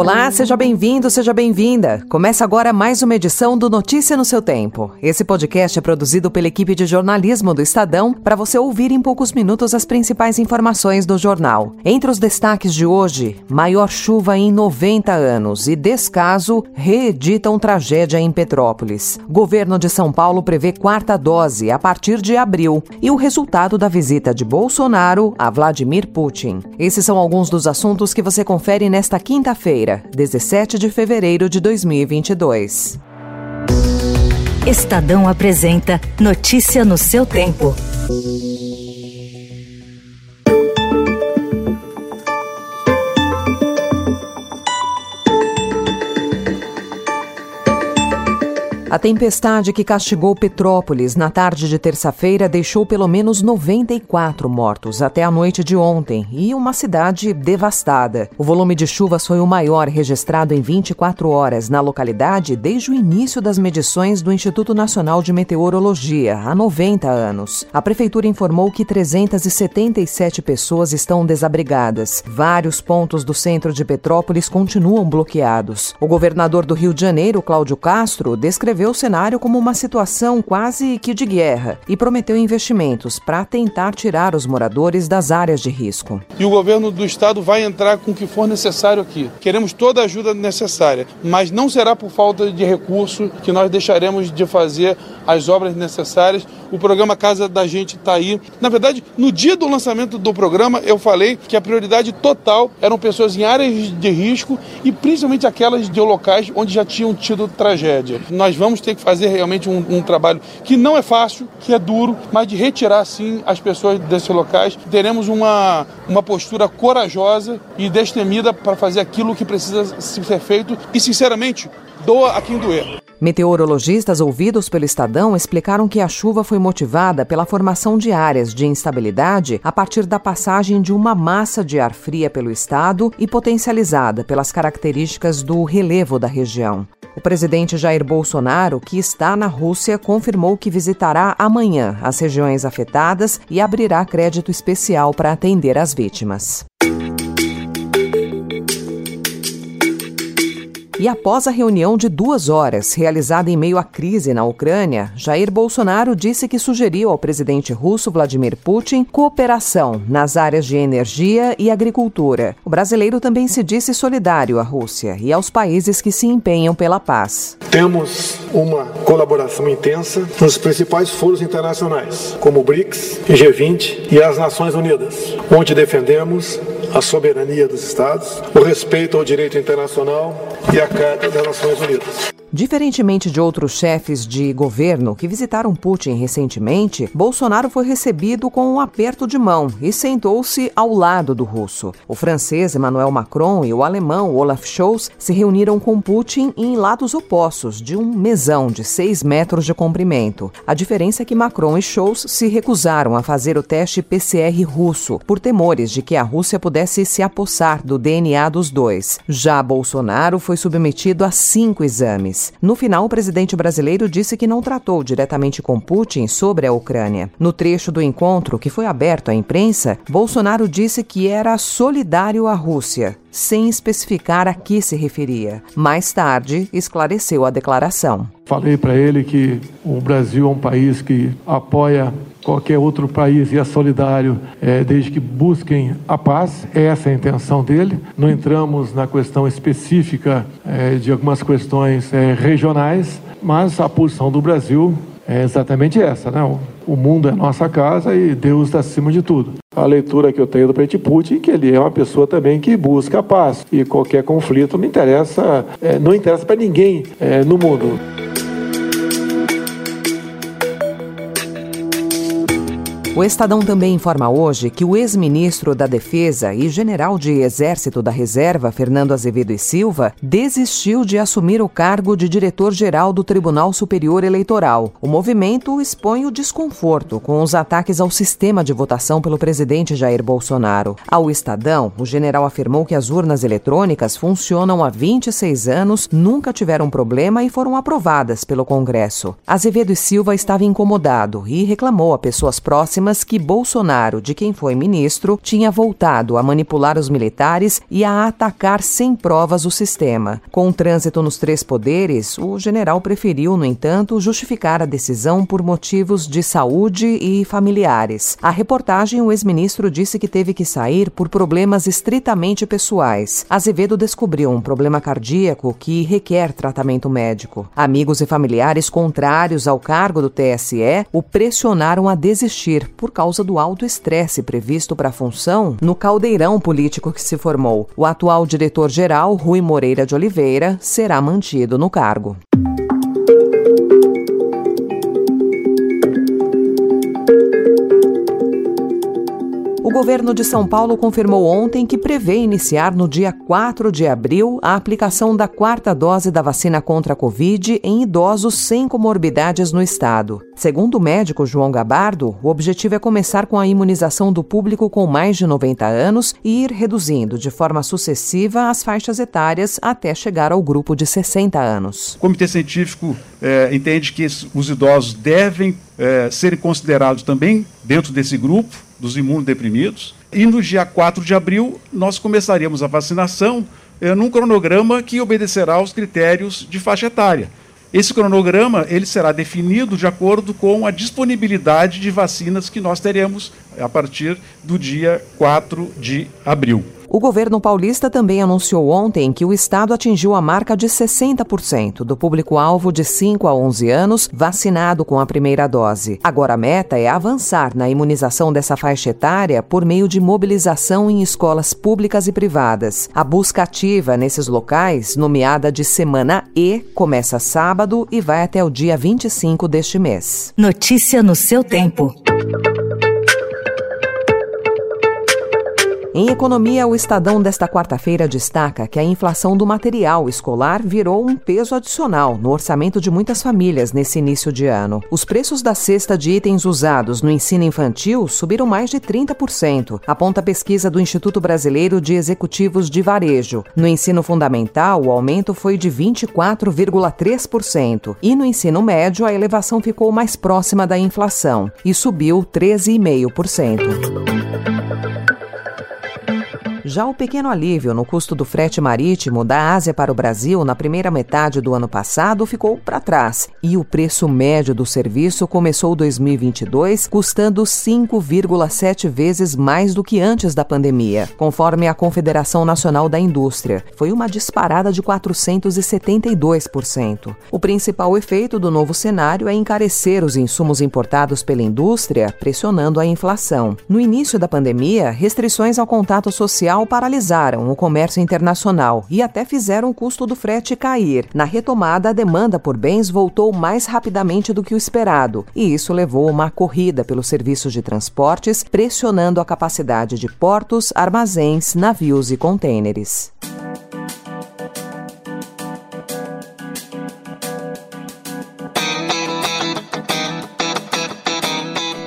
Olá, seja bem-vindo, seja bem-vinda. Começa agora mais uma edição do Notícia no seu Tempo. Esse podcast é produzido pela equipe de jornalismo do Estadão para você ouvir em poucos minutos as principais informações do jornal. Entre os destaques de hoje, maior chuva em 90 anos e descaso reeditam tragédia em Petrópolis. Governo de São Paulo prevê quarta dose a partir de abril e o resultado da visita de Bolsonaro a Vladimir Putin. Esses são alguns dos assuntos que você confere nesta quinta-feira quinta-feira, 17 de fevereiro de 2022. Estadão apresenta Notícia no seu tempo. A tempestade que castigou Petrópolis na tarde de terça-feira deixou pelo menos 94 mortos até a noite de ontem e uma cidade devastada. O volume de chuvas foi o maior registrado em 24 horas na localidade desde o início das medições do Instituto Nacional de Meteorologia, há 90 anos. A prefeitura informou que 377 pessoas estão desabrigadas. Vários pontos do centro de Petrópolis continuam bloqueados. O governador do Rio de Janeiro, Cláudio Castro, descreveu descreveu o cenário como uma situação quase que de guerra e prometeu investimentos para tentar tirar os moradores das áreas de risco. E o governo do estado vai entrar com o que for necessário aqui. Queremos toda a ajuda necessária, mas não será por falta de recurso que nós deixaremos de fazer as obras necessárias. O programa Casa da Gente está aí. Na verdade, no dia do lançamento do programa, eu falei que a prioridade total eram pessoas em áreas de risco e principalmente aquelas de locais onde já tinham tido tragédia. Nós vamos ter que fazer realmente um, um, trabalho que não é fácil, que é duro, mas de retirar sim as pessoas desses locais. Teremos uma, uma postura corajosa e destemida para fazer aquilo que precisa ser feito e, sinceramente, doa a quem doer. Meteorologistas ouvidos pelo Estadão explicaram que a chuva foi motivada pela formação de áreas de instabilidade a partir da passagem de uma massa de ar fria pelo estado e potencializada pelas características do relevo da região. O presidente Jair Bolsonaro, que está na Rússia, confirmou que visitará amanhã as regiões afetadas e abrirá crédito especial para atender as vítimas. E após a reunião de duas horas, realizada em meio à crise na Ucrânia, Jair Bolsonaro disse que sugeriu ao presidente russo Vladimir Putin cooperação nas áreas de energia e agricultura. O brasileiro também se disse solidário à Rússia e aos países que se empenham pela paz. Temos uma colaboração intensa nos principais foros internacionais, como o BRICS, G20 e as Nações Unidas, onde defendemos a soberania dos Estados, o respeito ao direito internacional e a Carta das Nações Unidas. Diferentemente de outros chefes de governo que visitaram Putin recentemente, Bolsonaro foi recebido com um aperto de mão e sentou-se ao lado do russo. O francês Emmanuel Macron e o alemão Olaf Scholz se reuniram com Putin em lados opostos de um mesão de 6 metros de comprimento. A diferença é que Macron e Scholz se recusaram a fazer o teste PCR russo por temores de que a Rússia pudesse se apossar do DNA dos dois. Já Bolsonaro foi submetido a cinco exames. No final, o presidente brasileiro disse que não tratou diretamente com Putin sobre a Ucrânia. No trecho do encontro, que foi aberto à imprensa, Bolsonaro disse que era solidário à Rússia, sem especificar a que se referia. Mais tarde, esclareceu a declaração. Falei para ele que o Brasil é um país que apoia qualquer outro país e é solidário é, desde que busquem a paz. Essa é a intenção dele. Não entramos na questão específica é, de algumas questões é, regionais, mas a posição do Brasil é exatamente essa, né? O mundo é nossa casa e Deus está acima de tudo. A leitura que eu tenho do presidente Putin é que ele é uma pessoa também que busca a paz e qualquer conflito não interessa, é, não interessa para ninguém é, no mundo. O Estadão também informa hoje que o ex-ministro da Defesa e general de Exército da Reserva, Fernando Azevedo e Silva, desistiu de assumir o cargo de diretor-geral do Tribunal Superior Eleitoral. O movimento expõe o desconforto com os ataques ao sistema de votação pelo presidente Jair Bolsonaro. Ao Estadão, o general afirmou que as urnas eletrônicas funcionam há 26 anos, nunca tiveram problema e foram aprovadas pelo Congresso. Azevedo e Silva estava incomodado e reclamou a pessoas próximas que Bolsonaro, de quem foi ministro, tinha voltado a manipular os militares e a atacar sem provas o sistema. Com o trânsito nos três poderes, o general preferiu, no entanto, justificar a decisão por motivos de saúde e familiares. A reportagem, o ex-ministro disse que teve que sair por problemas estritamente pessoais. Azevedo descobriu um problema cardíaco que requer tratamento médico. Amigos e familiares contrários ao cargo do TSE o pressionaram a desistir por causa do alto estresse previsto para a função no caldeirão político que se formou. O atual diretor-geral, Rui Moreira de Oliveira, será mantido no cargo. O governo de São Paulo confirmou ontem que prevê iniciar no dia 4 de abril a aplicação da quarta dose da vacina contra a Covid em idosos sem comorbidades no estado. Segundo o médico João Gabardo, o objetivo é começar com a imunização do público com mais de 90 anos e ir reduzindo de forma sucessiva as faixas etárias até chegar ao grupo de 60 anos. O Comitê Científico eh, entende que os idosos devem serem considerados também dentro desse grupo dos imunodeprimidos. E no dia 4 de abril, nós começaríamos a vacinação eh, num cronograma que obedecerá aos critérios de faixa etária. Esse cronograma ele será definido de acordo com a disponibilidade de vacinas que nós teremos a partir do dia 4 de abril. O governo paulista também anunciou ontem que o estado atingiu a marca de 60% do público-alvo de 5 a 11 anos vacinado com a primeira dose. Agora a meta é avançar na imunização dessa faixa etária por meio de mobilização em escolas públicas e privadas. A busca ativa nesses locais, nomeada de Semana E, começa sábado e vai até o dia 25 deste mês. Notícia no seu tempo. Em economia, o Estadão desta quarta-feira destaca que a inflação do material escolar virou um peso adicional no orçamento de muitas famílias nesse início de ano. Os preços da cesta de itens usados no ensino infantil subiram mais de 30%, aponta a pesquisa do Instituto Brasileiro de Executivos de Varejo. No ensino fundamental, o aumento foi de 24,3% e no ensino médio a elevação ficou mais próxima da inflação e subiu 13,5%. Já o pequeno alívio no custo do frete marítimo da Ásia para o Brasil na primeira metade do ano passado ficou para trás e o preço médio do serviço começou 2022 custando 5,7 vezes mais do que antes da pandemia, conforme a Confederação Nacional da Indústria. Foi uma disparada de 472%. O principal efeito do novo cenário é encarecer os insumos importados pela indústria, pressionando a inflação. No início da pandemia, restrições ao contato social paralisaram o comércio internacional e até fizeram o custo do frete cair. Na retomada, a demanda por bens voltou mais rapidamente do que o esperado, e isso levou uma corrida pelos serviços de transportes, pressionando a capacidade de portos, armazéns, navios e contêineres.